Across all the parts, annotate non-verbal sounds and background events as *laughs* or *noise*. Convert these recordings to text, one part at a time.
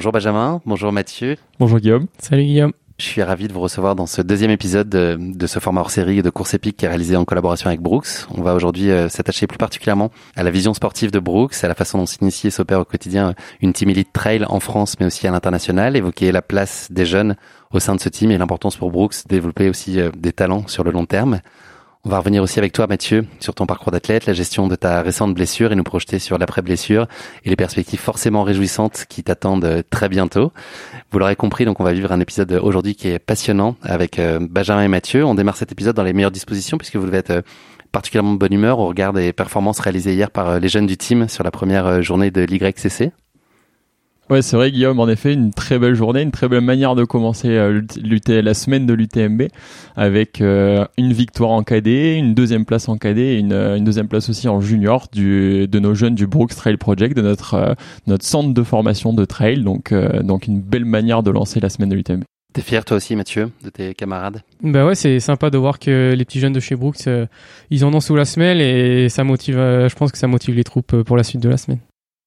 Bonjour Benjamin, bonjour Mathieu. Bonjour Guillaume. Salut Guillaume. Je suis ravi de vous recevoir dans ce deuxième épisode de, ce format hors série de course épique qui est réalisé en collaboration avec Brooks. On va aujourd'hui euh, s'attacher plus particulièrement à la vision sportive de Brooks, à la façon dont s'initie et s'opère au quotidien une team elite trail en France mais aussi à l'international, évoquer la place des jeunes au sein de ce team et l'importance pour Brooks de développer aussi euh, des talents sur le long terme. On va revenir aussi avec toi, Mathieu, sur ton parcours d'athlète, la gestion de ta récente blessure et nous projeter sur l'après-blessure et les perspectives forcément réjouissantes qui t'attendent euh, très bientôt. Vous l'aurez compris, donc on va vivre un épisode aujourd'hui qui est passionnant avec euh, Benjamin et Mathieu. On démarre cet épisode dans les meilleures dispositions puisque vous devez être euh, particulièrement de bonne humeur au regard des performances réalisées hier par les jeunes du team sur la première journée de l'YCC. Ouais, c'est vrai, Guillaume. En effet, une très belle journée, une très belle manière de commencer euh, la semaine de l'UTMB avec euh, une victoire en cadet, une deuxième place en cadet et une, euh, une deuxième place aussi en junior du, de nos jeunes du Brooks Trail Project, de notre, notre centre de formation de trail. Donc, donc une belle manière de lancer la semaine de l'UTMB. T'es fier toi aussi Mathieu de tes camarades? Bah ouais c'est sympa de voir que les petits jeunes de chez Brooks ils en ont sous la semelle et ça motive je pense que ça motive les troupes pour la suite de la semaine.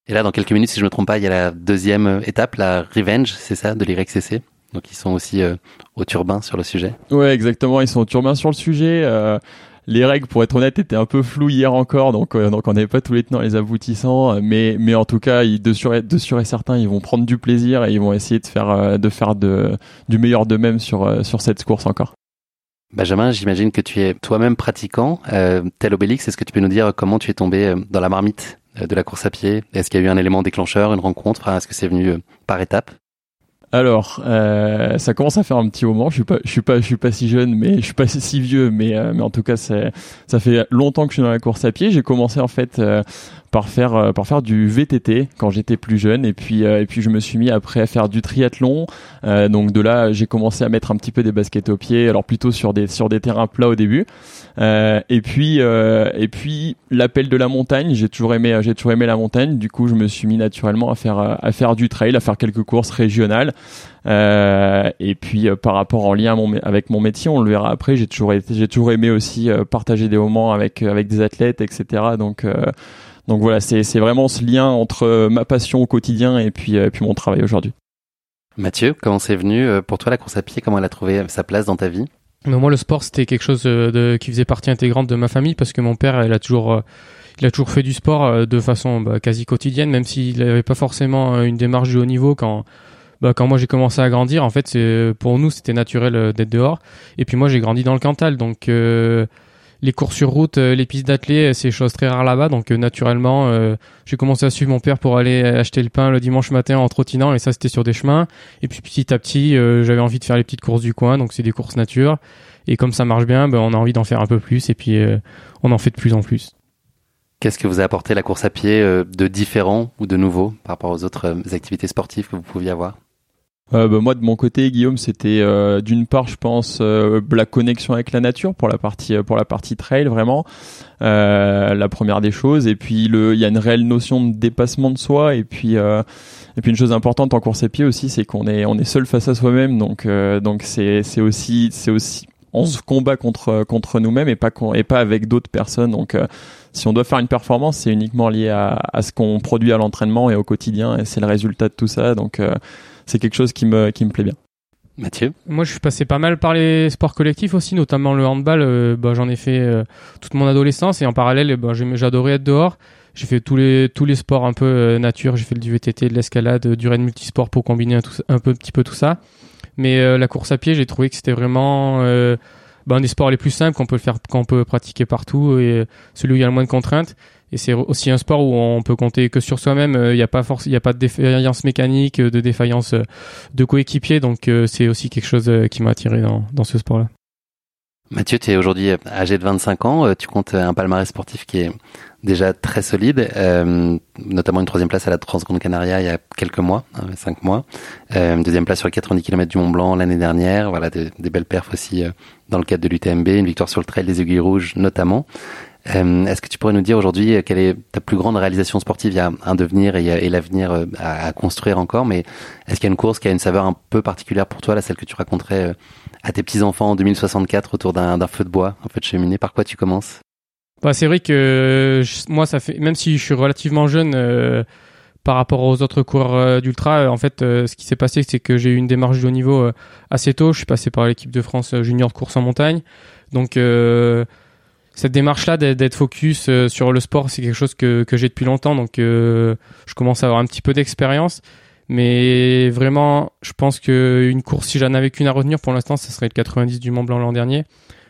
Et là, dans quelques minutes, si je me trompe pas, il y a la deuxième étape, la Revenge, c'est ça, de l'YCC. Donc ils sont aussi euh, au turbin sur le sujet. Ouais, exactement, ils sont au turbin sur le sujet. Euh, les règles, pour être honnête, étaient un peu floues hier encore, donc euh, donc on n'avait pas tous les tenants, les aboutissants, mais mais en tout cas, ils, de sûr de sûr et certain, ils vont prendre du plaisir et ils vont essayer de faire de faire de du meilleur d'eux-mêmes sur sur cette course encore. Benjamin, j'imagine que tu es toi-même pratiquant. tel Obélix, est-ce que tu peux nous dire comment tu es tombé dans la marmite? euh, de la course à pied Est-ce qu'il y a eu un élément déclencheur, une rencontre? Est-ce que c'est venu euh, par étapes? Alors, euh, ça commence à faire un petit moment. Je suis pas, je suis pas, je suis pas si jeune, mais je suis pas si vieux, mais mais en tout cas, ça fait longtemps que je suis dans la course à pied. J'ai commencé en fait par faire euh, par faire du VTT quand j'étais plus jeune. Et puis euh, et puis je me suis mis après à faire du triathlon. Euh, donc de là j'ai commencé à mettre un petit peu des baskets aux pieds. Alors plutôt sur des sur des terrains plats au début. Et puis et puis l'appel de la montagne. J'ai toujours aimé j'ai toujours aimé la montagne. Du coup je me suis mis naturellement à faire à faire du trail à faire quelques courses régionales. Et puis par rapport en lien avec mon métier on le verra après j'ai toujours été j'ai toujours aimé aussi partager des moments avec avec des athlètes etc donc donc voilà, c'est vraiment ce lien entre euh, ma passion au quotidien et puis, euh, puis mon travail aujourd'hui. Mathieu, comment c'est venu euh, pour toi la course à pied? Comment elle a trouvé sa place dans ta vie? Moi, le sport, c'était quelque chose de, qui faisait partie intégrante de ma famille parce que mon père, il a toujours, il a toujours fait du sport de façon bah, quasi quotidienne, même s'il n'avait pas forcément une démarche de haut niveau quand, bah, quand moi j'ai commencé à grandir. En fait, pour nous, c'était naturel d'être dehors. Et puis moi, j'ai grandi dans le Cantal, donc les courses sur route, euh, les pistes d'athlée, euh, c'est chose très rare là-bas. Donc euh, naturellement, j'ai commencé à suivre mon père pour aller acheter le pain le dimanche matin en trottinant. Et ça, c'était sur des chemins. Et puis petit à petit, j'avais envie de faire les petites courses du coin. Donc c'est des courses nature. Et comme ça marche bien, ben, on a envie d'en faire un peu plus. Et puis on en fait de plus en plus. Qu'est-ce que vous a apporté la course à pied de différent ou de nouveau par rapport aux autres activités sportives que vous pouviez avoir? Euh, bah, moi de mon côté Guillaume c'était euh, d'une part je pense euh, la connexion avec la nature pour la partie pour la partie trail vraiment. La première des choses. Et puis le il y a une réelle notion de dépassement de soi. Et puis et puis une chose importante en course à pied aussi c'est qu'on est on est seul face à soi-même. Donc donc c'est c'est aussi c'est aussi on se combat contre contre nous-mêmes et pas et pas avec d'autres personnes. Donc si on doit faire une performance c'est uniquement lié à, à ce qu'on produit à l'entraînement et au quotidien. Et c'est le résultat de tout ça. Donc c'est quelque chose qui me, qui me plaît bien. Mathieu Moi, je suis passé pas mal par les sports collectifs aussi, notamment le handball. Euh, bah, j'en ai fait euh, toute mon adolescence et en parallèle, bah, j'adorais être dehors. J'ai fait tous les tous les sports un peu euh, nature. J'ai fait du VTT, de l'escalade, du raid multisport pour combiner un, un peu, petit peu tout ça. Mais la course à pied, j'ai trouvé que c'était vraiment bah, un des sports les plus simples qu'on peut faire, qu'on peut pratiquer partout et celui où il y a le moins de contraintes et c'est aussi un sport où on peut compter que sur soi-même. Il n'y a pas de défaillance mécanique, de défaillance euh, de coéquipier. Donc euh, c'est aussi quelque chose euh, qui m'a attiré dans, ce sport-là. Mathieu, tu es aujourd'hui âgé de 25 ans. Tu comptes un palmarès sportif qui est déjà très solide, notamment une troisième place à la Transgrande Canaria il y a quelques mois, hein, cinq mois. deuxième place sur les 90 km du Mont Blanc l'année dernière. Voilà, des belles perfs aussi dans le cadre de l'UTMB, une victoire sur le trail des Aiguilles Rouges notamment. Euh, est-ce que tu pourrais nous dire aujourd'hui euh, quelle est ta plus grande réalisation sportive? Il y a un devenir et, l'avenir euh, à, construire encore, mais est-ce qu'il y a une course qui a une saveur un peu particulière pour toi, là, celle que tu raconterais à tes petits-enfants en 2064 autour d'un feu de bois, un feu de cheminée? Par quoi tu commences? Bah, C'est vrai que moi, ça fait, même si je suis relativement jeune par rapport aux autres coureurs d'ultra, en fait, ce qui s'est passé, c'est que j'ai eu une démarche de haut niveau assez tôt. Je suis passé par l'équipe de France junior de course en montagne. Donc, cette démarche-là d'être focus sur le sport, c'est quelque chose que, que j'ai depuis longtemps. Donc, je commence à avoir un petit peu d'expérience. Mais vraiment, je pense qu'une course, si j'en avais qu'une à retenir pour l'instant, ce serait le 90 du Mont Blanc l'an dernier.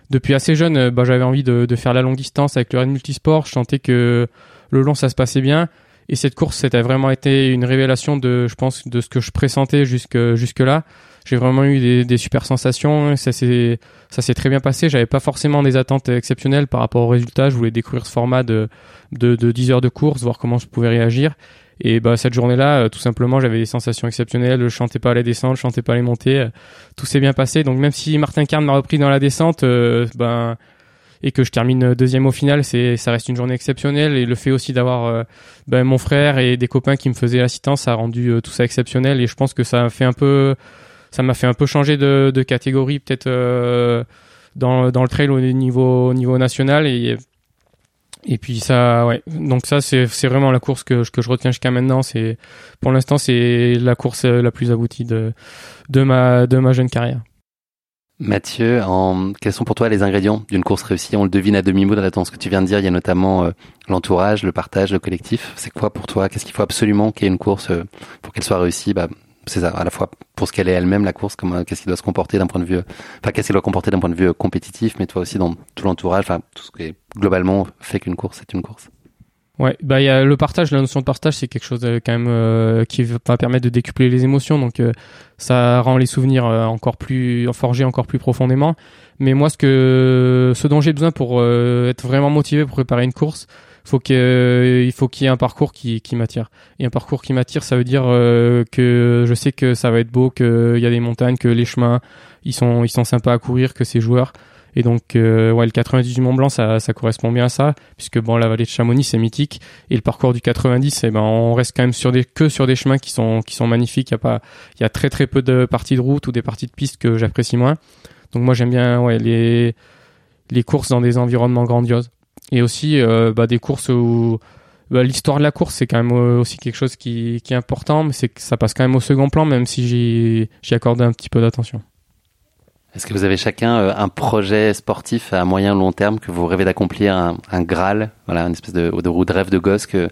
Depuis assez jeune, euh, bah, j'avais envie de, de, faire la longue distance avec le Red Multisport. Je sentais que le long, ça se passait bien. Et cette course, c'était vraiment été une révélation de, je pense, de ce que je pressentais jusque, jusque là. J'ai vraiment eu des, des, super sensations. Ça s'est, ça s'est très bien passé. J'avais pas forcément des attentes exceptionnelles par rapport aux résultats. Je voulais découvrir ce format de, de, de 10 heures de course, voir comment je pouvais réagir. Et bah cette journée-là, euh, tout simplement, j'avais des sensations exceptionnelles. Je chantais pas les descentes, je chantais pas les montées. Euh, tout s'est bien passé. Donc même si Martin Carne m'a repris dans la descente, euh, ben et que je termine deuxième au final, c'est ça reste une journée exceptionnelle. Et le fait aussi d'avoir ben, mon frère et des copains qui me faisaient l'assistance, ça a rendu tout ça exceptionnel. Et je pense que ça fait un peu, ça m'a fait un peu changer de, catégorie peut-être dans dans le trail au niveau au niveau national. Et et puis ça, ouais. Donc ça, c'est vraiment la course que que je retiens jusqu'à maintenant. C'est pour l'instant, c'est la course la plus aboutie de de ma de ma jeune carrière. Mathieu, quels sont pour toi les ingrédients d'une course réussie? On le devine à demi-mot dans ce que tu viens de dire. Il y a notamment euh, l'entourage, le partage, le collectif. C'est quoi pour toi? Qu'est-ce qu'il faut absolument qu'il y ait une course euh, pour qu'elle soit réussie? Bah, c'est ça, à la fois pour ce qu'elle est elle-même, la course, comment, qu'est-ce qui doit se comporter d'un point de vue, enfin, qu'est-ce qu'elle doit comporter d'un point de vue euh, compétitif, mais toi aussi dans tout l'entourage, tout ce qui globalement fait qu'une course, c'est une course. Ouais, bah il y a le partage, la notion de partage, c'est quelque chose euh, euh, qui va permettre de décupler les émotions, donc ça rend les souvenirs encore plus forgés encore plus profondément. Mais moi, ce que, ce dont j'ai besoin pour être vraiment motivé pour préparer une course, faut que, il faut qu'il y ait un parcours qui, qui m'attire. Et un parcours qui m'attire, ça veut dire euh, que je sais que ça va être beau, qu'il y a des montagnes, que les chemins, ils sont, ils sont sympas à courir, que c'est joueur. Et donc, euh, ouais, le 90 du Mont Blanc, ça, ça correspond bien à ça, puisque bon, la vallée de Chamonix, c'est mythique, et le parcours du 90, eh ben, on reste quand même sur des, que sur des chemins qui sont, qui sont magnifiques. Il y a pas, il y a très très peu de parties de route ou des parties de piste que j'apprécie moins. Donc moi, j'aime bien, ouais, les, les courses dans des environnements grandioses et aussi euh, bah, des courses où bah, l'histoire de la course c'est quand même euh, aussi quelque chose qui, est important mais c'est que ça passe quand même au second plan même si j'y accorde un petit peu d'attention. Est-ce que vous avez chacun euh, un projet sportif à moyen long terme que vous rêvez d'accomplir, un, Graal, voilà, une espèce de, de rêve de gosse qu'il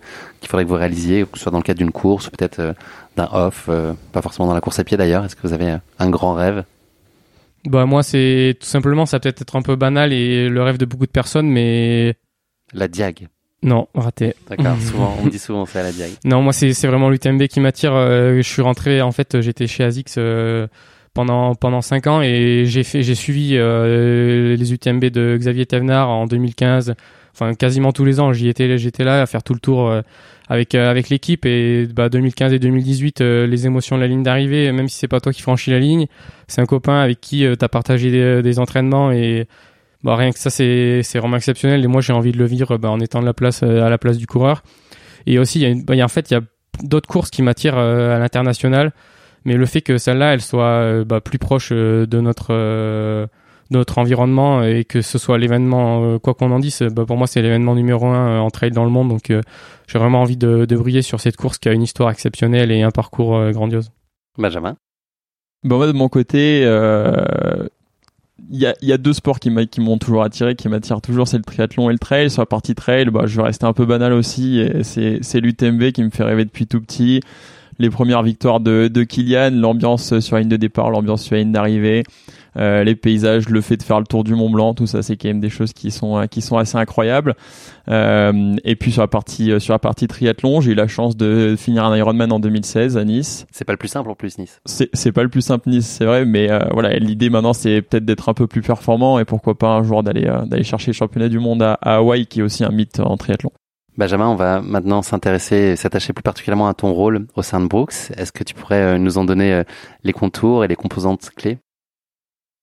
faudrait que vous réalisiez, que ce soit dans le cadre d'une course ou peut-être d'un off, pas forcément dans la course à pied d'ailleurs. Est-ce que vous avez un grand rêve? Bah moi c'est tout simplement ça peut-être être un peu banal et le rêve de beaucoup de personnes, mais la Diag. Non, raté. D'accord, *laughs* souvent, on me dit souvent c'est la Diag. Non, moi c'est vraiment l'UTMB qui m'attire. Euh, je suis rentré, en fait, j'étais chez ASICS euh, pendant pendant cinq ans et j'ai fait j'ai suivi euh, les UTMB de Xavier Thévenard en 2015. Enfin, quasiment tous les ans, j'y étais, j'étais là à faire tout le tour avec avec l'équipe et bah 2015 et 2018 les émotions de la ligne d'arrivée même si c'est pas toi qui franchis la ligne c'est un copain avec qui tu as partagé des, entraînements et bah, rien que ça, c'est, c'est vraiment exceptionnel. Et moi, j'ai envie de le vivre bah, en étant la place, euh, à la place du coureur. Et aussi, il y a, bah, en fait, il y a d'autres courses qui m'attirent euh, à l'international. Mais le fait que celle-là, elle soit euh, bah, plus proche de notre notre environnement et que ce soit l'événement, quoi qu'on en dise, bah, pour moi c'est l'événement numéro un en trail dans le monde. Donc j'ai vraiment envie de, de briller sur cette course qui a une histoire exceptionnelle et un parcours grandiose. Benjamin? Bon, moi de mon côté, il y a, y a, deux sports qui m'ont toujours attiré, qui m'attirent toujours, c'est le triathlon et le trail. Sur la partie trail, bah, je vais rester un peu banal aussi. C'est l'UTMB qui me fait rêver depuis tout petit. Les premières victoires de, de Kylian, l'ambiance sur la ligne de départ, l'ambiance sur la ligne d'arrivée. Euh, les paysages, le fait de faire le tour du Mont Blanc, tout ça, c'est quand même des choses qui sont euh, qui sont assez incroyables. Euh, et puis sur la partie sur la partie triathlon, j'ai eu la chance de finir un Ironman en 2016 à Nice. C'est pas le plus simple en plus Nice. C'est c'est pas le plus simple Nice, c'est vrai, mais voilà, l'idée maintenant c'est peut-être d'être un peu plus performant et pourquoi pas un jour d'aller d'aller chercher le championnat du monde à, à Hawaï, qui est aussi un mythe en triathlon. Benjamin, on va maintenant s'intéresser, s'attacher plus particulièrement à ton rôle au sein de Brooks. Est-ce que tu pourrais nous en donner les contours et les composantes clés?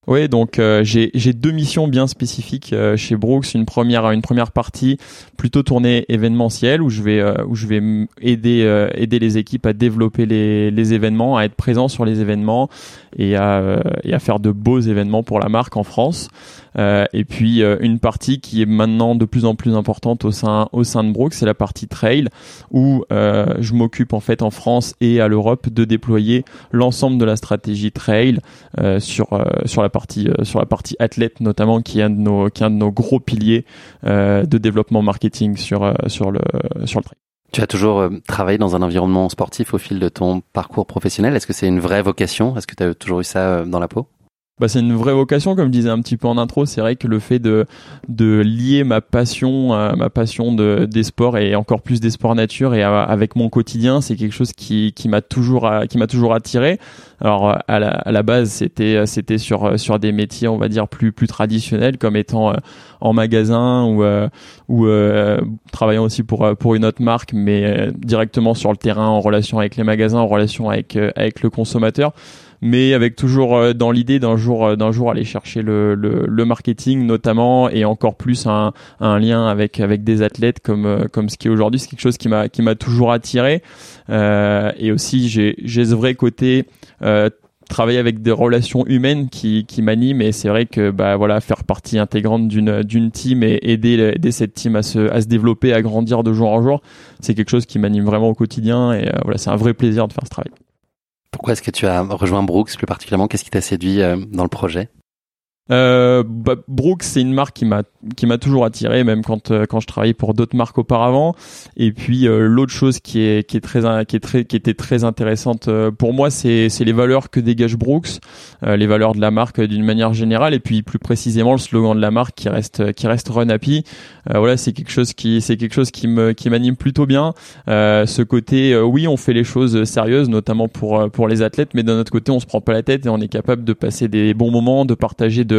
Oui, donc euh, j'ai deux missions bien spécifiques euh, chez Brooks. Une première une première partie plutôt tournée événementielle où je vais euh, où je vais aider aider les équipes à développer les, événements, à être présent sur les événements et à et à faire de beaux événements pour la marque en France. Et puis une partie qui est maintenant de plus en plus importante au sein au sein de Brooks, c'est la partie trail où je m'occupe en fait en France et à l'Europe de déployer l'ensemble de la stratégie trail sur sur la partie sur la partie athlète notamment qui est un de nos qui est un de nos gros piliers de développement marketing sur sur le sur le trail. Tu as toujours travaillé dans un environnement sportif au fil de ton parcours professionnel. Est-ce que c'est une vraie vocation? Est-ce que tu as toujours eu ça dans la peau? Bah, c'est une vraie vocation, comme je disais un petit peu en intro. C'est vrai que le fait de de lier ma passion, euh, ma passion de des sports et encore plus des sports nature et avec mon quotidien, c'est quelque chose qui qui m'a toujours qui m'a toujours attiré. Alors à la, à la base, c'était c'était sur sur des métiers, on va dire plus plus traditionnels, comme étant euh, en magasin ou euh, ou travaillant aussi pour pour une autre marque, mais directement sur le terrain, en relation avec les magasins, en relation avec avec le consommateur mais avec toujours euh, dans l'idée d'un jour euh, d'un jour aller chercher le, le, le, marketing notamment et encore plus un, un lien avec avec des athlètes comme euh, comme ce qui est aujourd'hui. C'est quelque chose qui m'a qui m'a toujours attiré. Euh, et aussi j'ai j'ai ce vrai côté euh, travailler avec des relations humaines qui, qui m'animent. Et c'est vrai que bah voilà faire partie intégrante d'une d'une team et aider aider cette team à se à se développer à grandir de jour en jour c'est quelque chose qui m'anime vraiment au quotidien. Et voilà c'est un vrai plaisir de faire ce travail pourquoi est-ce que tu as rejoint Brooks plus particulièrement? Qu'est-ce qui t'a séduit euh, dans le projet? Euh, bah, Brooks, c'est une marque qui m'a qui m'a toujours attiré, même quand euh, quand je travaillais pour d'autres marques auparavant. Et puis euh, l'autre chose qui est qui est très qui est très qui était très intéressante pour moi, c'est c'est les valeurs que dégage Brooks, les valeurs de la marque d'une manière générale, et puis plus précisément le slogan de la marque qui reste qui reste Run Happy. voilà, c'est quelque chose qui c'est quelque chose qui me qui m'anime plutôt bien. ce côté, oui, on fait les choses sérieuses, notamment pour pour les athlètes, mais d'un autre côté, on se prend pas la tête et on est capable de passer des bons moments, de partager de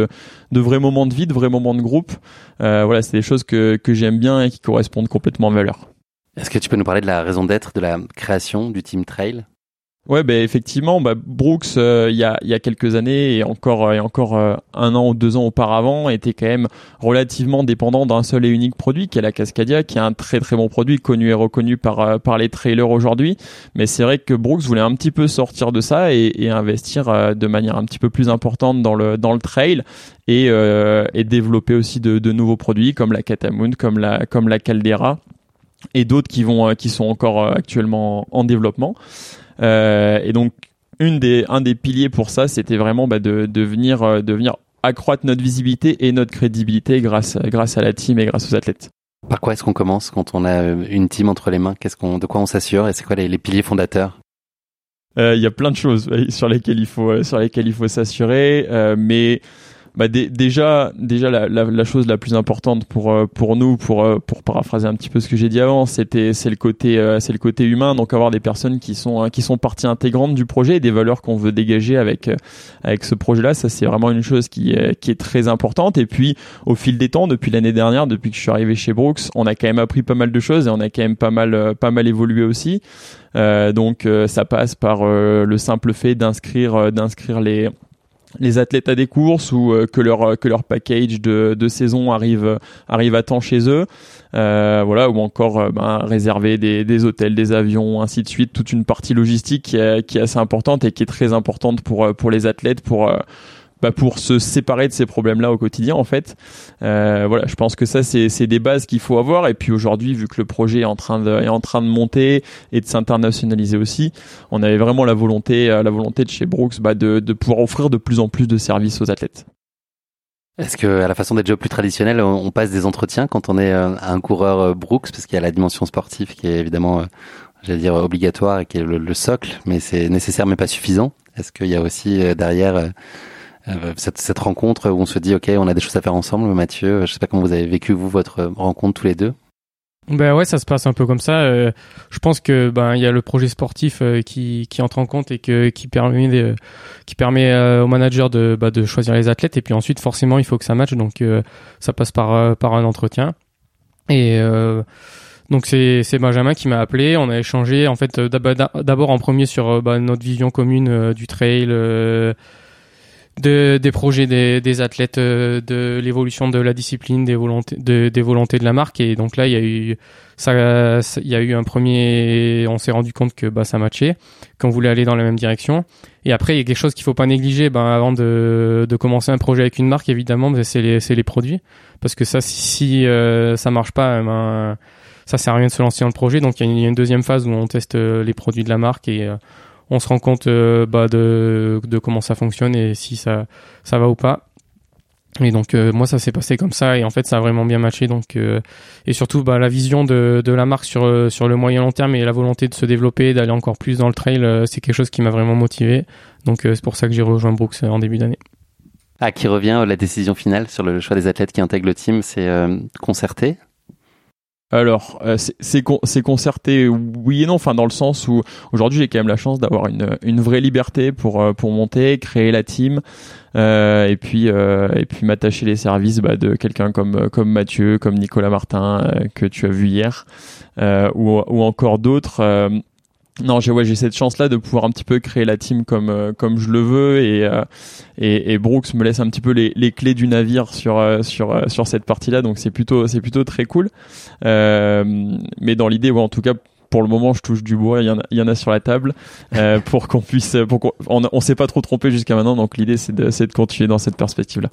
de, vrais moments de vie, de vrais moments de groupe. Euh, voilà, c'est des choses que, que j'aime bien et qui correspondent complètement à valeur. Est-ce que tu peux nous parler de la raison d'être de la création du Team Trail? Ouais, ben effectivement, bah, Brooks, euh, il y, a, quelques années et encore, euh, et encore euh, un an ou deux ans auparavant, était quand même relativement dépendant d'un seul et unique produit, qui est la Cascadia, qui est un très très bon produit connu et reconnu par par les trailers aujourd'hui. Mais c'est vrai que Brooks voulait un petit peu sortir de ça et, investir de manière un petit peu plus importante dans le dans le trail et, développer aussi de, nouveaux produits comme la Catamoon, comme la comme la Caldera et d'autres qui vont qui sont encore actuellement en développement. Euh, et donc, une des, un des piliers pour ça, c'était vraiment bah, de, de, venir, euh, de venir accroître notre visibilité et notre crédibilité grâce, grâce à la team et grâce aux athlètes. Par quoi est-ce qu'on commence quand on a euh, une team entre les mains? Qu'est-ce qu'on, de quoi on s'assure? Et c'est quoi les, les, piliers fondateurs? Il y a plein de choses sur lesquelles il faut sur lesquelles il faut s'assurer, mais bah déjà déjà la, la, la, chose la plus importante pour euh, pour nous pour euh, pour paraphraser un petit peu ce que j'ai dit avant c'était c'est le côté euh, c'est le côté humain. Donc avoir des personnes qui sont qui sont partie intégrante du projet et des valeurs qu'on veut dégager avec avec ce projet là ça c'est vraiment une chose qui qui est très importante. Et puis au fil des temps depuis l'année dernière depuis que je suis arrivé chez Brooks on a quand même appris pas mal de choses et on a quand même pas mal pas mal évolué aussi. Donc ça passe par le simple fait d'inscrire d'inscrire les les athlètes à des courses ou euh, que leur que leur package de, de saison arrive arrive à temps chez eux. Euh, voilà ou encore euh, ben, réserver des, des hôtels des avions ainsi de suite toute une partie logistique qui est, qui est assez importante et qui est très importante pour pour les athlètes pour bah, pour se séparer de ces problèmes-là au quotidien en fait. Euh, voilà, je pense que ça c'est des bases qu'il faut avoir et puis aujourd'hui vu que le projet est en train de est en train de monter et de s'internationaliser aussi, on avait vraiment la volonté euh, la volonté de chez Brooks bah, de, de pouvoir offrir de plus en plus de services aux athlètes. Est-ce que à la façon des jobs plus traditionnels, on passe des entretiens quand on est euh, un coureur Brooks? Parce qu'il y a la dimension sportive qui est évidemment j'allais dire obligatoire et qui est le, le socle, mais c'est nécessaire mais pas suffisant. Est-ce qu'il y a aussi derrière euh, cette, cette, rencontre où on se dit ok on a des choses à faire ensemble Mathieu je sais pas comment vous avez vécu vous votre rencontre tous les deux. Ben ouais ça se passe un peu comme ça. Euh, je pense que ben il y a le projet sportif euh, qui, qui entre en compte et que qui permet de, qui permet au manager de bah, de choisir les athlètes. Et puis ensuite forcément il faut que ça matche. Donc ça passe par par un entretien. Et donc c'est c'est Benjamin qui m'a appelé, on a échangé en fait d'abord en premier sur bah, notre vision commune du trail, de, des projets des, des athlètes, euh, de l'évolution de la discipline, des volontés, de, des volontés de la marque. Et donc là, il y a eu ça, il y a eu un premier, on s'est rendu compte que bah ça matchait, qu'on voulait aller dans la même direction. Et après, il y a quelque chose qu'il faut pas négliger, ben avant de, de commencer un projet avec une marque, évidemment, ben, c'est les, c'est les produits, parce que ça, si, si euh, ça marche pas, ben ça sert à rien de se lancer dans le projet. Donc il y, a une, deuxième phase où on teste euh, les produits de la marque et euh, on se rend compte euh, bah, de, comment ça fonctionne et si ça, ça va ou pas. Et donc moi ça s'est passé comme ça et en fait ça a vraiment bien matché donc et surtout bah, la vision de, de la marque sur sur le moyen long terme et la volonté de se développer d'aller encore plus dans le trail c'est quelque chose qui m'a vraiment motivé donc c'est pour ça que j'ai rejoint Brooks en début d'année. À qui revient la décision finale sur le choix des athlètes qui intègrent le team c'est concerté alors, euh, c'est concerté, oui et non. Enfin, dans le sens où aujourd'hui j'ai quand même la chance d'avoir une, une vraie liberté pour euh, pour monter, créer la team, euh, et puis euh, et puis m'attacher les services bah, de quelqu'un comme comme Mathieu, comme Nicolas Martin que tu as vu hier, ou ou encore d'autres non, j'ai ouais, j'ai cette chance là de pouvoir un petit peu créer la team comme euh, comme je le veux et, euh, et, et Brooks me laisse un petit peu les, les clés du navire sur euh, sur sur cette partie là donc c'est plutôt c'est plutôt très cool. mais dans l'idée ouais, en tout cas pour le moment, je touche du bois. Il y en a, il y en a sur la table pour qu'on puisse, pour qu'on, on, on s'est pas trop trompé jusqu'à maintenant. Donc l'idée, c'est de, c'est de continuer dans cette perspective-là.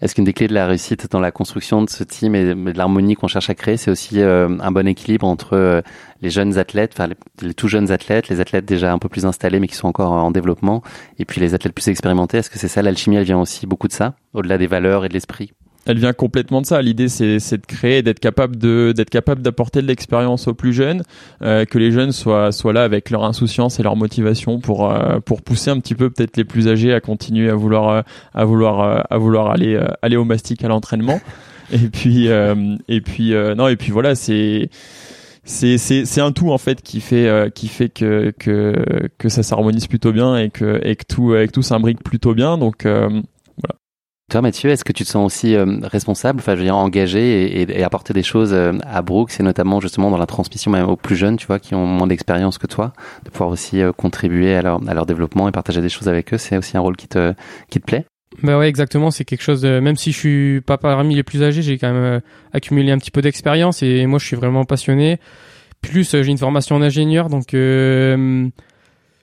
Est-ce qu'une des clés de la réussite dans la construction de ce team et de l'harmonie qu'on cherche à créer, c'est aussi euh, un bon équilibre entre euh, les jeunes athlètes, enfin les, tout jeunes athlètes, les athlètes déjà un peu plus installés mais qui sont encore en développement, et puis les athlètes plus expérimentés? Est-ce que c'est ça? L'alchimie Elle vient aussi beaucoup de ça, au-delà des valeurs et de l'esprit? Elle vient complètement de ça. L'idée, c'est, de créer, d'être capable de, d'être capable d'apporter de l'expérience aux plus jeunes, euh, que les jeunes soient, soient là avec leur insouciance et leur motivation pour, euh, pour pousser un petit peu peut-être les plus âgés à continuer à vouloir, euh, à vouloir, à vouloir aller, aller au mastic à l'entraînement. *laughs* Et puis, et puis, non, et puis voilà, c'est, c'est c'est c'est un tout en fait qui fait qui fait que que que ça s'harmonise plutôt bien et que et que tout et que tout s'imbrique plutôt bien donc toi, Mathieu, est-ce que tu te sens aussi euh, responsable, enfin, je veux dire, engagé et, et, apporter des choses euh, à Brooks, et notamment justement dans la transmission même aux plus jeunes, tu vois, qui ont moins d'expérience que toi, de pouvoir aussi euh, contribuer à leur, développement et partager des choses avec eux, c'est aussi un rôle qui te, plaît? Bah ouais, exactement. C'est quelque chose. même si je suis pas parmi les plus âgés, j'ai quand même accumulé un petit peu d'expérience et moi, je suis vraiment passionné. Plus, j'ai une formation d'ingénieur, donc je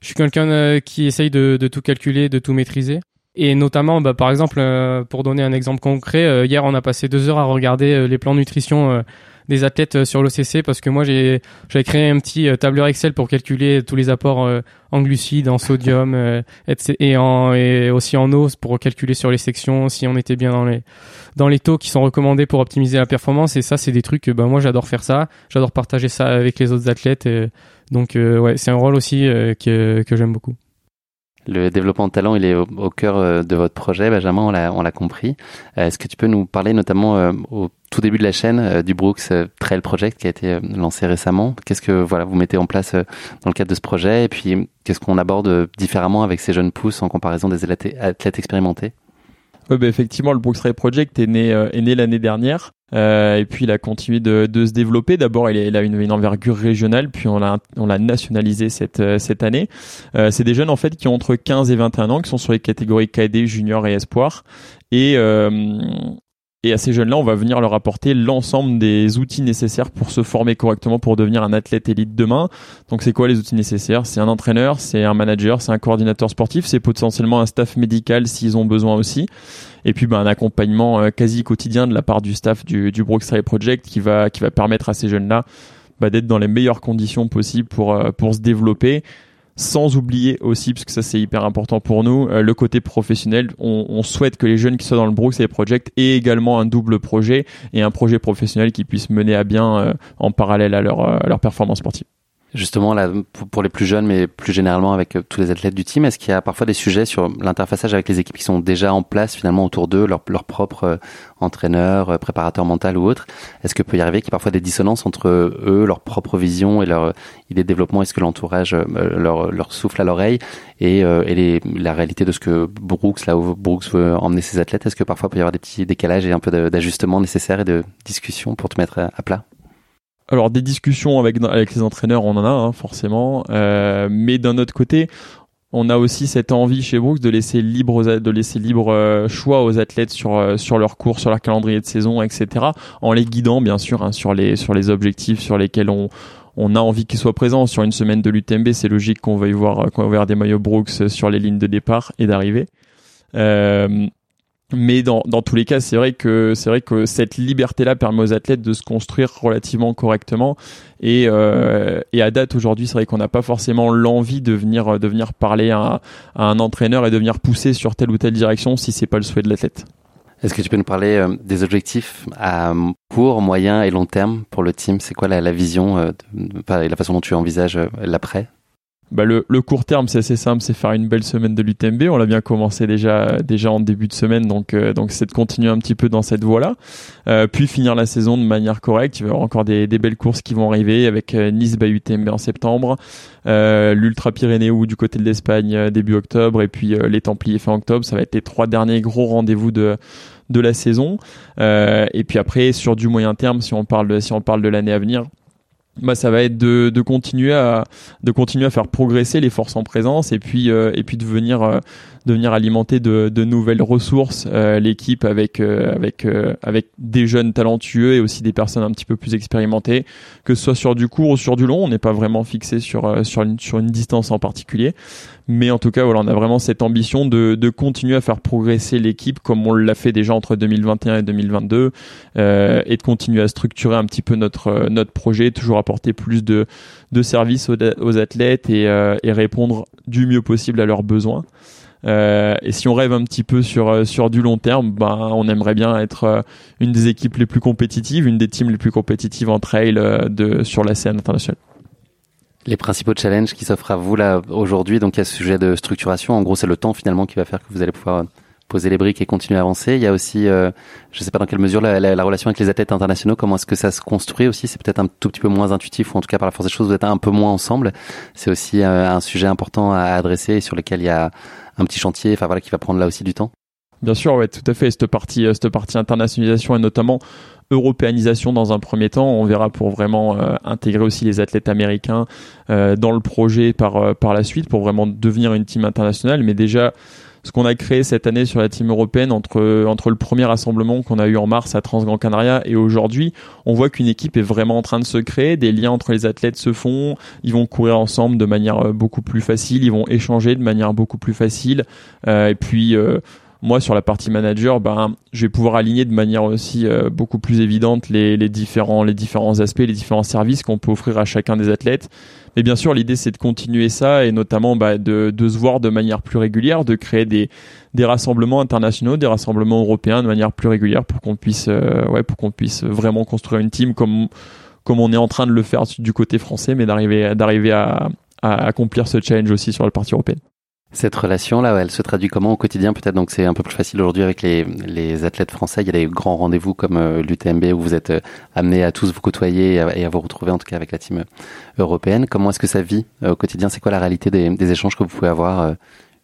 suis quelqu'un qui essaye de, de, tout calculer, de tout maîtriser. Et notamment, bah, par exemple, euh, pour donner un exemple concret, euh, hier on a passé deux heures à regarder euh, les plans nutrition des athlètes sur l'OCC parce que moi j'ai j'avais créé un petit tableur Excel pour calculer tous les apports en glucides, en sodium et, en, et aussi en eau pour calculer sur les sections si on était bien dans les dans les taux qui sont recommandés pour optimiser la performance. Et ça, c'est des trucs, bah, moi j'adore faire ça, j'adore partager ça avec les autres athlètes. donc ouais, c'est un rôle aussi que que j'aime beaucoup. Le développement de talent, il est au, cœur euh, de votre projet, Benjamin, on l'a, compris. Euh, est-ce que tu peux nous parler notamment euh, au tout début de la chaîne du Brooks Trail Project qui a été lancé récemment? Qu'est-ce que voilà vous mettez en place dans le cadre de ce projet? Et puis, qu'est-ce qu'on aborde différemment avec ces jeunes pousses en comparaison des athlètes expérimentés? Bah, effectivement, le Brooks Trail Project est né, est né l'année dernière. Euh, et puis il a continué de, de se développer. D'abord, il, a une, une, envergure régionale, puis on l'a on l'a nationalisé cette euh, cette année. Euh, c'est des jeunes en fait qui ont entre 15 et 21 ans, qui sont sur les catégories KD, junior et espoir. Et euh, et à ces jeunes-là, on va venir leur apporter l'ensemble des outils nécessaires pour se former correctement pour devenir un athlète élite demain. Donc c'est quoi les outils nécessaires? C'est un entraîneur, c'est un manager, c'est un coordinateur sportif, c'est potentiellement un staff médical s'ils ont besoin aussi. Et puis ben, un accompagnement euh, quasi quotidien de la part du staff du, du Brooks Trail Project qui va, qui va permettre à ces jeunes-là bah, d'être dans les meilleures conditions possibles pour, euh, pour se développer sans oublier aussi, parce que ça c'est hyper important pour nous, euh, le côté professionnel. On, souhaite que les jeunes qui sont dans le Brooks Project aient également un double projet et un projet professionnel qui puisse mener à bien euh, en parallèle à leur, euh, à leur performance sportive. Justement, là, pour les plus jeunes, mais plus généralement avec euh, tous les athlètes du team, est-ce qu'il y a parfois des sujets sur l'interfaçage avec les équipes qui sont déjà en place finalement autour d'eux, leur, propre euh, entraîneur, euh, préparateur mental ou autre? Est-ce que peut y arriver qu'il y ait parfois des dissonances entre eux, leur propre vision et leur idée de développement? Est-ce que l'entourage leur, souffle à l'oreille et, la réalité de ce que Brooks, là où Brooks veut emmener ses athlètes? Est-ce que parfois il peut y avoir des petits décalages et un peu d'ajustements nécessaires et de discussions pour te mettre à plat? Alors des discussions avec avec les entraîneurs, on en a hein, forcément, euh, mais d'un autre côté, on a aussi cette envie chez Brooks de laisser libre de laisser libre choix aux athlètes sur sur leur cours, sur leur calendrier de saison, etc. En les guidant bien sûr hein, sur les sur les objectifs sur lesquels on on a envie qu'ils soient présents sur une semaine de l'UTMB. C'est logique qu'on y voir qu'on va voir des maillots Brooks sur les lignes de départ et d'arrivée. Euh, mais dans, dans tous les cas, c'est vrai que c'est vrai que cette liberté-là permet aux athlètes de se construire relativement correctement. Et, euh, et à date aujourd'hui, c'est vrai qu'on n'a pas forcément l'envie de venir de venir parler à, un entraîneur et de venir pousser sur telle ou telle direction si c'est pas le souhait de l'athlète. Est-ce que tu peux nous parler euh, des objectifs à court, moyen et long terme pour le team? C'est quoi la, vision euh, la façon dont tu envisages euh, l'après? Bah le, le, court terme, c'est assez simple, c'est faire une belle semaine de l'UTMB. On l'a bien commencé déjà déjà en début de semaine, donc euh, donc c'est de continuer un petit peu dans cette voie-là, euh, puis finir la saison de manière correcte. Il va y avoir encore des, des belles courses qui vont arriver avec euh, Nice by UTMB en septembre, euh, l'Ultra Pyrénéo du côté de l'Espagne euh, début octobre, et puis les Templiers fin octobre. Ça va être les trois derniers gros rendez-vous de de la saison. et puis après sur du moyen terme, si on parle de, si on parle de l'année à venir bah ça va être de, de continuer à de continuer à faire progresser les forces en présence et puis euh, et puis de venir euh, de venir alimenter de, de nouvelles ressources euh, l'équipe avec avec avec des jeunes talentueux et aussi des personnes un petit peu plus expérimentées que ce soit sur du court ou sur du long. On n'est pas vraiment fixé sur sur une, sur une distance en particulier mais en tout cas, voilà, on a vraiment cette ambition de, de continuer à faire progresser l'équipe comme on l'a fait déjà entre 2021 et 2022 euh, et de continuer à structurer un petit peu notre euh, notre projet, toujours apporter plus de de services aux, athlètes et, euh, et, répondre du mieux possible à leurs besoins. Euh, et si on rêve un petit peu sur euh, sur du long terme, ben on aimerait bien être une des équipes les plus compétitives, une des teams les plus compétitives en trail de sur la scène internationale. Les principaux challenges qui s'offrent à vous là aujourd'hui, donc il y a ce sujet de structuration. En gros, c'est le temps finalement qui va faire que vous allez pouvoir poser les briques et continuer à avancer. Il y a aussi, euh, je ne sais pas dans quelle mesure la, la, relation avec les athlètes internationaux, comment est-ce que ça se construit aussi. C'est peut-être un tout petit peu moins intuitif, ou en tout cas par la force des choses, vous êtes un peu moins ensemble. C'est aussi euh, un sujet important à adresser et sur lequel il y a un petit chantier, enfin voilà, qui va prendre là aussi du temps. Bien sûr, ouais, tout à fait. Cette partie, euh, cette partie internationalisation et notamment européanisation dans un premier temps. On verra pour vraiment euh, intégrer aussi les athlètes américains euh, dans le projet par euh, par la suite pour vraiment devenir une team internationale. Mais déjà, ce qu'on a créé cette année sur la team européenne entre entre le premier rassemblement qu'on a eu en mars à Transgran Canaria et aujourd'hui, on voit qu'une équipe est vraiment en train de se créer, des liens entre les athlètes se font, ils vont courir ensemble de manière beaucoup plus facile, ils vont échanger de manière beaucoup plus facile et puis moi, sur la partie manager, ben, je vais pouvoir aligner de manière aussi euh, beaucoup plus évidente les, les, différents, les différents aspects, les différents services qu'on peut offrir à chacun des athlètes. Mais bien sûr, l'idée, c'est de continuer ça et notamment bah, de, de, se voir de manière plus régulière, de créer des, des rassemblements internationaux, des rassemblements européens de manière plus régulière pour qu'on puisse, euh, ouais, pour qu'on puisse vraiment construire une team comme comme on est en train de le faire du côté français, mais d'arriver d'arriver à, à accomplir ce challenge aussi sur la partie européenne. Cette relation-là, elle se traduit comment au quotidien peut-être? Donc c'est un peu plus facile aujourd'hui avec les, les athlètes français. Il y a des grands rendez-vous comme euh, l'UTMB où vous êtes euh, amenés à tous vous côtoyer et à, vous retrouver en tout cas avec la team euh, européenne. Comment est-ce que ça vit au quotidien? C'est quoi la réalité des, échanges que vous pouvez avoir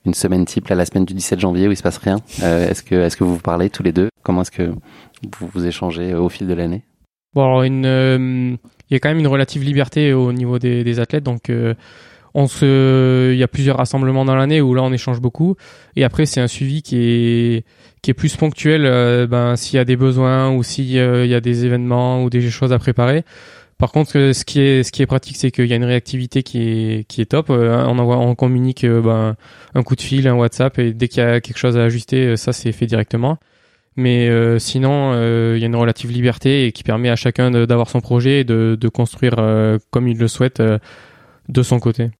une semaine type, là, la semaine du 17 janvier où il se passe rien? Est-ce que, est-ce que vous vous parlez tous les deux? Comment est-ce que vous vous échangez au fil de l'année? Bon, alors une, il y a quand même une relative liberté au niveau des, des athlètes, donc on se, il y a plusieurs rassemblements dans l'année où là on échange beaucoup. Et après c'est un suivi qui est qui est plus ponctuel. Euh, ben s'il y a des besoins ou s'il euh, y a des événements ou des choses à préparer. Par contre, euh, ce qui est ce qui est pratique, c'est qu'il y a une réactivité qui est qui est top. On envoie, on communique ben un coup de fil, un WhatsApp et dès qu'il y a quelque chose à ajuster, ça c'est fait directement. Mais sinon, il y a une relative liberté et qui permet à chacun d'avoir son projet et de, de construire comme il le souhaite de son côté.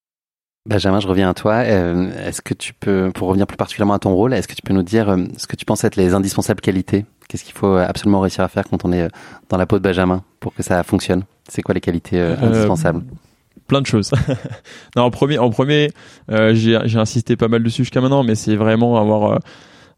Benjamin, je reviens à toi. Euh, est-ce que tu peux, pour revenir plus particulièrement à ton rôle, est-ce que tu peux nous dire euh, ce que tu penses être les indispensables qualités? Qu'est-ce qu'il faut absolument réussir à faire quand on est euh, dans la peau de Benjamin pour que ça fonctionne? C'est quoi les qualités indispensables? Plein de choses. *laughs* non, en premier, en premier, j'ai insisté pas mal dessus jusqu'à maintenant, mais c'est vraiment avoir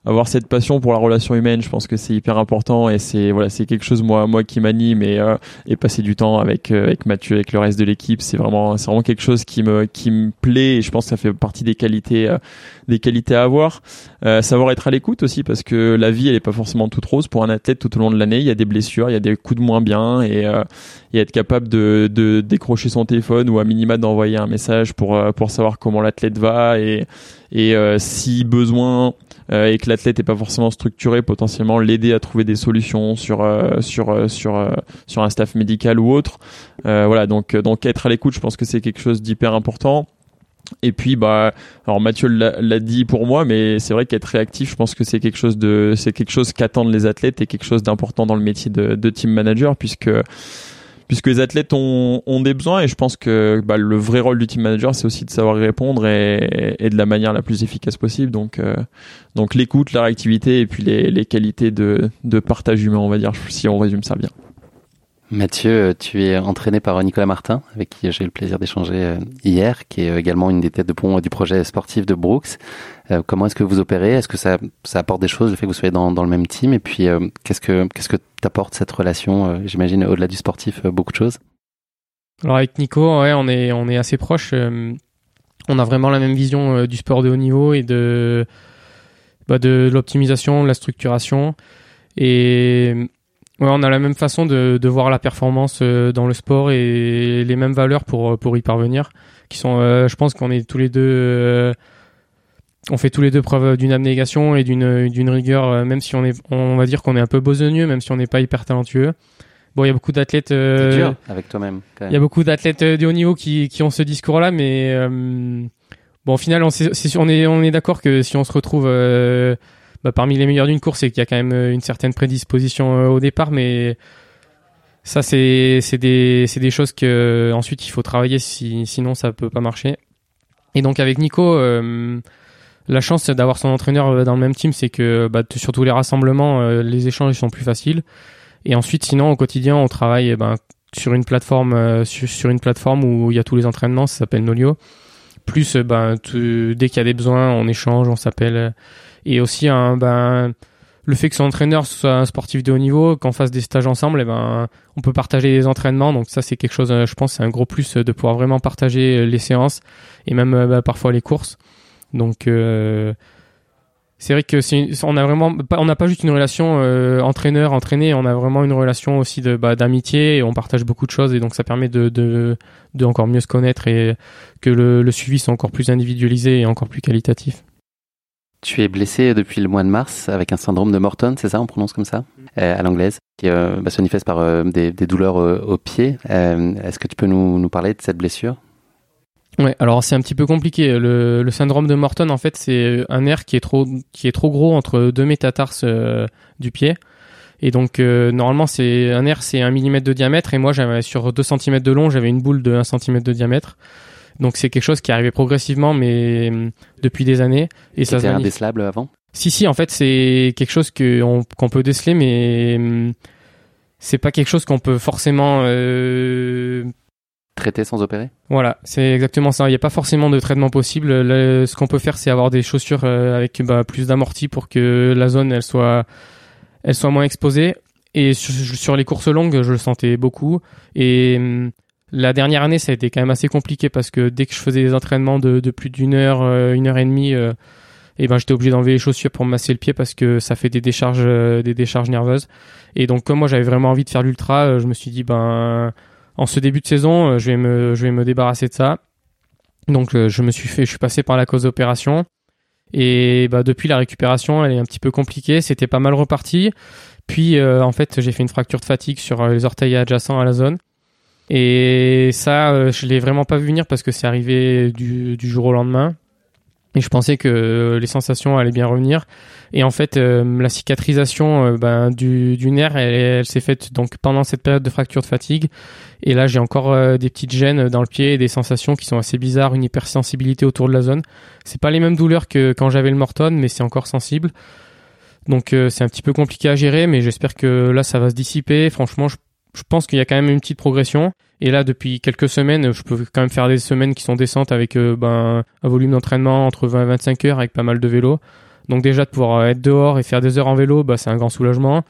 avoir cette passion pour la relation humaine, je pense que c'est hyper important et c'est voilà, c'est quelque chose moi moi qui m'anime et euh, et passer du temps avec euh, avec Mathieu, avec le reste de l'équipe, c'est vraiment c'est vraiment quelque chose qui me qui me plaît et je pense que ça fait partie des qualités euh, des qualités à avoir. savoir être à l'écoute aussi parce que la vie elle est pas forcément toute rose pour un athlète tout au long de l'année, il y a des blessures, il y a des coups de moins bien et et être capable de de décrocher son téléphone ou à minima d'envoyer un message pour pour savoir comment l'athlète va et et si besoin euh, et que l'athlète est pas forcément structuré, potentiellement l'aider à trouver des solutions sur euh, sur euh, sur sur un staff médical ou autre. voilà, donc donc être à l'écoute, je pense que c'est quelque chose d'hyper important. Et puis bah alors Mathieu l'a dit pour moi mais c'est vrai qu'être réactif je pense que c'est quelque chose de c'est quelque chose qu'attendent les athlètes et quelque chose d'important dans le métier de, de team manager puisque puisque les athlètes ont, ont des besoins et je pense que bah, le vrai rôle du team manager c'est aussi de savoir y répondre et, et, de la manière la plus efficace possible. Donc euh, donc l'écoute la réactivité et puis les, les qualités de, de partage humain on va dire si on résume ça bien Mathieu, tu es entraîné par Nicolas Martin, avec qui j'ai eu le plaisir d'échanger euh, hier, qui est également une des têtes de pont du projet sportif de Brooks. Euh, comment est-ce que vous opérez? Est-ce que ça, apporte des choses, le fait que vous soyez dans, le même team? Et puis, euh, qu'est-ce que t'apporte cette relation J'imagine au-delà du sportif, beaucoup de choses? Alors avec Nico, on est assez proche. on a vraiment la même vision du sport de haut niveau et de bah, de l'optimisation, de la structuration. Et Ouais, on a la même façon de, de voir la performance euh, dans le sport et les mêmes valeurs pour pour y parvenir. Qui sont, euh, je pense qu'on est tous les deux, euh, on fait tous les deux preuve d'une abnégation et d'une d'une rigueur, même si on est, on va dire qu'on est un peu besogneux, même si on n'est pas hyper talentueux. Bon, il y a beaucoup d'athlètes. avec toi-même. Il y a beaucoup d'athlètes de haut niveau qui qui ont ce discours-là, mais bon, au final, on, on est on est d'accord que si on se retrouve bah, parmi les meilleurs d'une course et qu'il y a quand même euh, une certaine prédisposition euh, au départ, mais ça c'est des des choses que euh, ensuite il faut travailler si, sinon ça peut pas marcher. Et donc avec Nico, la chance d'avoir son entraîneur dans le même team, c'est que bah, sur tous les rassemblements, les échanges sont plus faciles. Et ensuite, sinon au quotidien, on travaille ben, sur une plateforme sur, sur, une plateforme où il y a tous les entraînements, ça s'appelle Nolio. Plus ben, dès qu'il y a des besoins, on échange, on s'appelle et aussi ben le fait que son entraîneur soit un sportif de haut niveau, qu'on fasse des stages ensemble, et eh ben on peut partager les entraînements. Donc ça c'est quelque chose, je pense, c'est un gros plus de pouvoir vraiment partager les séances et même ben, parfois les courses. Donc euh, c'est vrai que c'est on a vraiment on n'a pas juste une relation euh, entraîneur entraîné, on a vraiment une relation aussi de bah, d'amitié et on partage beaucoup de choses et donc ça permet de, de, de encore mieux se connaître et que le, le suivi soit encore plus individualisé et encore plus qualitatif. Tu es blessé depuis le mois de mars avec un syndrome de Morton, c'est ça, on prononce comme ça, euh, à l'anglaise, qui euh, bah, se manifeste par euh, des, des, douleurs au pied. Est-ce que tu peux nous, nous, parler de cette blessure? Ouais, alors c'est un petit peu compliqué. Le, le, syndrome de Morton, en fait, c'est un nerf qui est trop, qui est trop gros entre deux métatarses du pied. Et donc normalement c'est un nerf c'est un millimètre de diamètre et moi j'avais sur 2 cm de long j'avais une boule de 1 cm de diamètre. Donc c'est quelque chose qui est arrivé progressivement, mais hum, depuis des années. Et ça était indécelable avant? Si, si, en fait, c'est quelque chose qu'on peut déceler, mais hum, c'est pas quelque chose qu'on peut forcément euh... traiter sans opérer? Voilà, c'est exactement ça. Il n'y a pas forcément de traitement possible. ce qu'on peut faire, c'est avoir des chaussures euh, avec bah, plus d'amorti pour que la zone elle soit elle soit moins exposée. Et sur, sur, les courses longues, je le sentais beaucoup. Et la dernière année, ça a été quand même assez compliqué parce que dès que je faisais des entraînements de, plus d'une heure, euh, une heure et demie, et euh, eh ben j'étais obligé d'enlever les chaussures pour masser le pied parce que ça fait des décharges, euh, des décharges nerveuses. Et donc comme moi j'avais vraiment envie de faire l'ultra, je me suis dit ben en ce début de saison, je vais me, je vais me débarrasser de ça. Donc je me suis fait, je suis passé par la cause d'opération. Et bah, depuis la récupération, elle est un petit peu compliquée. C'était pas mal reparti. Puis en fait, j'ai fait une fracture de fatigue sur les orteils adjacents à la zone. Et ça, euh, je l'ai vraiment pas vu venir parce que c'est arrivé du, jour au lendemain. Et je pensais que les sensations allaient bien revenir. Et en fait, euh, la cicatrisation euh, ben, du, du, nerf, elle, s'est faite donc pendant cette période de fracture de fatigue. Et là, j'ai encore des petites gênes dans le pied, et des sensations qui sont assez bizarres, une hypersensibilité autour de la zone. C'est pas les mêmes douleurs que quand j'avais le Morton, mais c'est encore sensible. Donc c'est un petit peu compliqué à gérer, mais j'espère que là, ça va se dissiper. Franchement, je je pense qu'il y a quand même une petite progression. Et là, depuis quelques semaines, je peux quand même faire des semaines qui sont décentes avec euh, ben, un volume d'entraînement entre 20 et 25 heures avec pas mal de vélo. Donc déjà de pouvoir être dehors et faire des heures en vélo, bah, c'est un grand soulagement.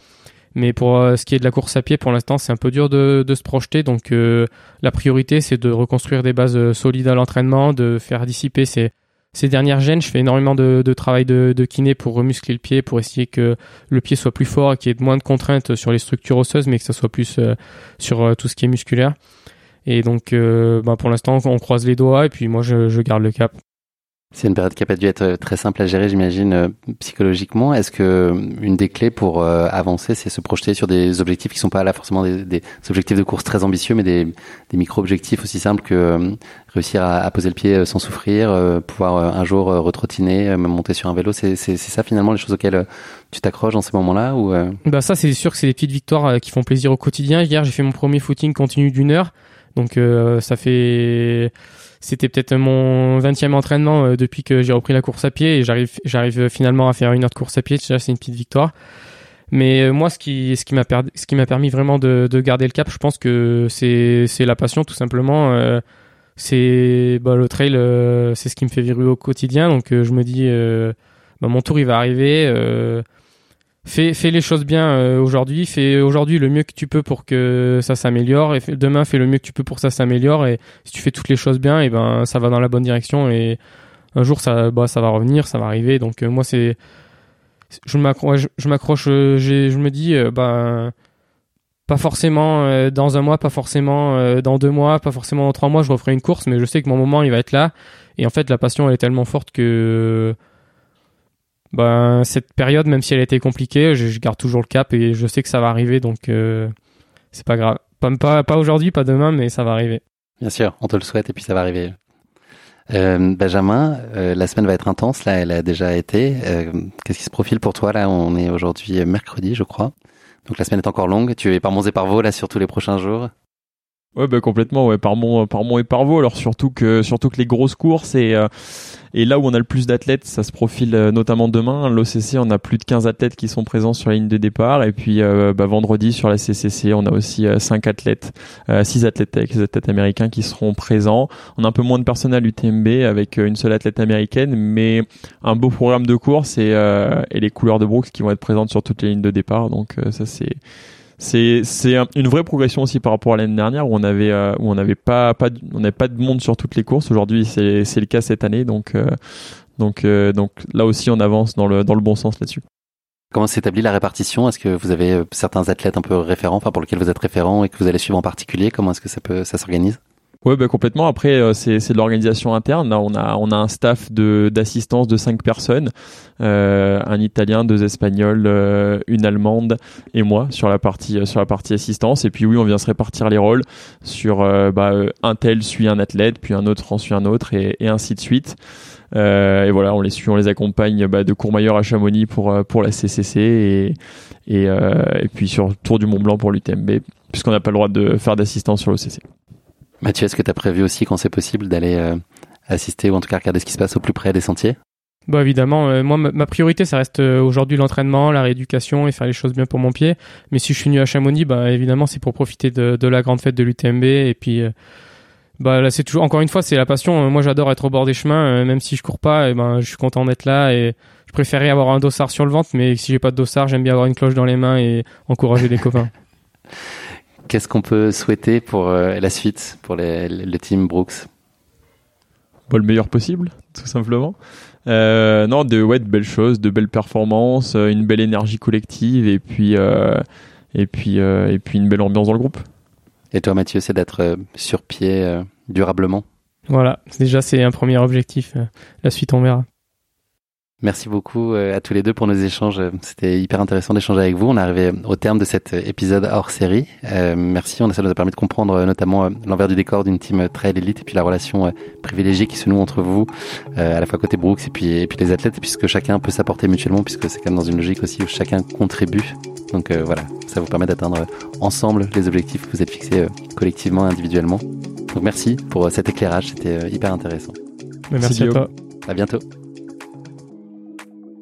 Mais pour ce qui est de la course à pied, pour l'instant, c'est un peu dur de se projeter. Donc la priorité, c'est de reconstruire des bases solides à l'entraînement, de faire dissiper ces, ces dernières gènes, je fais énormément de, travail de, kiné pour remuscler le pied, pour essayer que le pied soit plus fort, qu'il y ait moins de contraintes sur les structures osseuses, mais que ça soit plus euh, sur euh, tout ce qui est musculaire. Et donc, euh, bah, pour l'instant, on croise les doigts et puis moi, je garde le cap. C'est une période qui a pas dû être euh, très simple à gérer, j'imagine, euh, psychologiquement. Est-ce que euh, une des clés pour avancer, c'est se projeter sur des objectifs qui sont pas là forcément des, objectifs de course très ambitieux, mais des, micro-objectifs aussi simples que réussir à, poser le pied sans souffrir, pouvoir un jour retrottiner, monter sur un vélo. C'est ça finalement les choses auxquelles tu t'accroches dans ces moments-là ou Bah ça, c'est sûr que c'est des petites victoires qui font plaisir au quotidien. Hier, j'ai fait mon premier footing continu d'une heure, donc ça fait c'était peut-être mon 20e entraînement euh, depuis que j'ai repris la course à pied et j'arrive j'arrive finalement à faire une heure de course à pied. Déjà, c'est une petite victoire. Mais euh, moi, ce qui ce qui m'a permis vraiment de, de garder le cap, je pense que c'est c'est la passion tout simplement. Euh, c'est bah, le trail, c'est ce qui me fait vivre au quotidien. Donc je me dis, bah, mon tour il va arriver fais, les choses bien euh, aujourd'hui, fais aujourd'hui le mieux que tu peux pour que ça s'améliore. Et demain fais le mieux que tu peux pour que ça s'améliore. Et si tu fais toutes les choses bien et ben ça va dans la bonne direction. Et un jour ça bah, va revenir, ça va arriver. Donc euh, moi c'est je m'accroche je, m'accroche euh, je me dis bah pas forcément dans un mois, pas forcément dans deux mois, pas forcément dans trois mois, je referai une course, mais je sais que mon moment il va être là. Et en fait, la passion elle est tellement forte que ben, cette période, même si elle a été compliquée, je, garde toujours le cap et je sais que ça va arriver, donc euh, c'est pas grave. Pas, aujourd'hui, pas demain, mais ça va arriver. Bien sûr, on te le souhaite et puis ça va arriver. Euh, Benjamin, euh, la semaine va être intense, là, elle a déjà été. Qu'est-ce qui se profile pour toi Là, on est aujourd'hui mercredi, je crois. Donc la semaine est encore longue. Tu es par Mons et par Vaux, là, sur tous les prochains jours Ouais, bah complètement, ouais, par Mont, par Mont et par Vaux. Alors surtout que, surtout que les grosses courses et et là où on a le plus d'athlètes, ça se profile euh, notamment demain. L'OCC, on a plus de 15 athlètes qui sont présents sur la ligne de départ. Et puis euh, bah, vendredi sur la CCC, on a aussi 5 euh, athlètes, 6 athlètes avec les athlètes américains qui seront présents. On a un peu moins de personnel UTMB avec une seule athlète américaine, mais un beau programme de course et, et les couleurs de Brooks qui vont être présentes sur toutes les lignes de départ. Donc ça c'est c'est c'est une vraie progression aussi par rapport à l'année dernière où on avait euh, où on n'avait pas pas on n'avait pas de monde sur toutes les courses. Aujourd'hui, c'est c'est le cas cette année, donc euh, donc euh, donc là aussi on avance dans le dans le bon sens là-dessus. Comment s'établit la répartition? Est-ce que vous avez certains athlètes un peu référents, enfin pour lesquels vous êtes référent et que vous allez suivre en particulier? Comment est-ce que ça peut ça s'organise? Ouais, bah complètement. Après, euh, c'est c'est de l'organisation interne. on a on a un staff de d'assistance de cinq personnes, euh, un Italien, deux Espagnols, euh, une Allemande et moi sur la partie sur la partie assistance. Et puis oui, on vient se répartir les rôles sur bah, un tel suit un athlète, puis un autre en suit un autre et, et ainsi de suite. et voilà, on les suit, on les accompagne bah, de Courmayeur à Chamonix pour pour la CCC et et, et puis sur Tour du Mont Blanc pour l'UTMB puisqu'on n'a pas le droit de faire d'assistance sur l'OCC. Mathieu, est-ce que tu as prévu aussi, quand c'est possible, d'aller euh, assister ou en tout cas regarder ce qui se passe au plus près des sentiers? Bah évidemment, euh, moi ma priorité ça reste euh, aujourd'hui l'entraînement, la rééducation et faire les choses bien pour mon pied. Mais si je suis venu à Chamonix, bah évidemment c'est pour profiter de, de, la grande fête de l'UTMB et puis bah là c'est toujours encore une fois c'est la passion. Moi j'adore être au bord des chemins, même si je cours pas, et ben je suis content d'être là et je préférerais avoir un dossard sur le ventre, mais si j'ai pas de dossard, j'aime bien avoir une cloche dans les mains et encourager des copains. *laughs* Qu'est-ce qu'on peut souhaiter pour euh, la suite, pour les, le team Brooks? Pas le meilleur possible, tout simplement. Euh, non, de, ouais, de belles choses, de belles performances, euh, une belle énergie collective et puis, et puis, et puis une belle ambiance dans le groupe. Et toi, Mathieu, c'est d'être sur pied durablement? Voilà, déjà c'est un premier objectif. La suite, on verra. Merci beaucoup euh, à tous les deux pour nos échanges. C'était hyper intéressant d'échanger avec vous. On est arrivé au terme de cet épisode hors série. Euh, merci. On, ça nous a permis de comprendre euh, notamment l'envers du décor d'une team très élite et puis la relation privilégiée qui se noue entre vous, à la fois côté Brooks et puis, et puis les athlètes, puisque chacun peut s'apporter mutuellement, puisque c'est quand même dans une logique aussi où chacun contribue. Donc voilà, ça vous permet d'atteindre ensemble les objectifs que vous êtes fixés collectivement, individuellement. Donc merci pour cet éclairage. C'était hyper intéressant. Merci, merci à toi. À bientôt.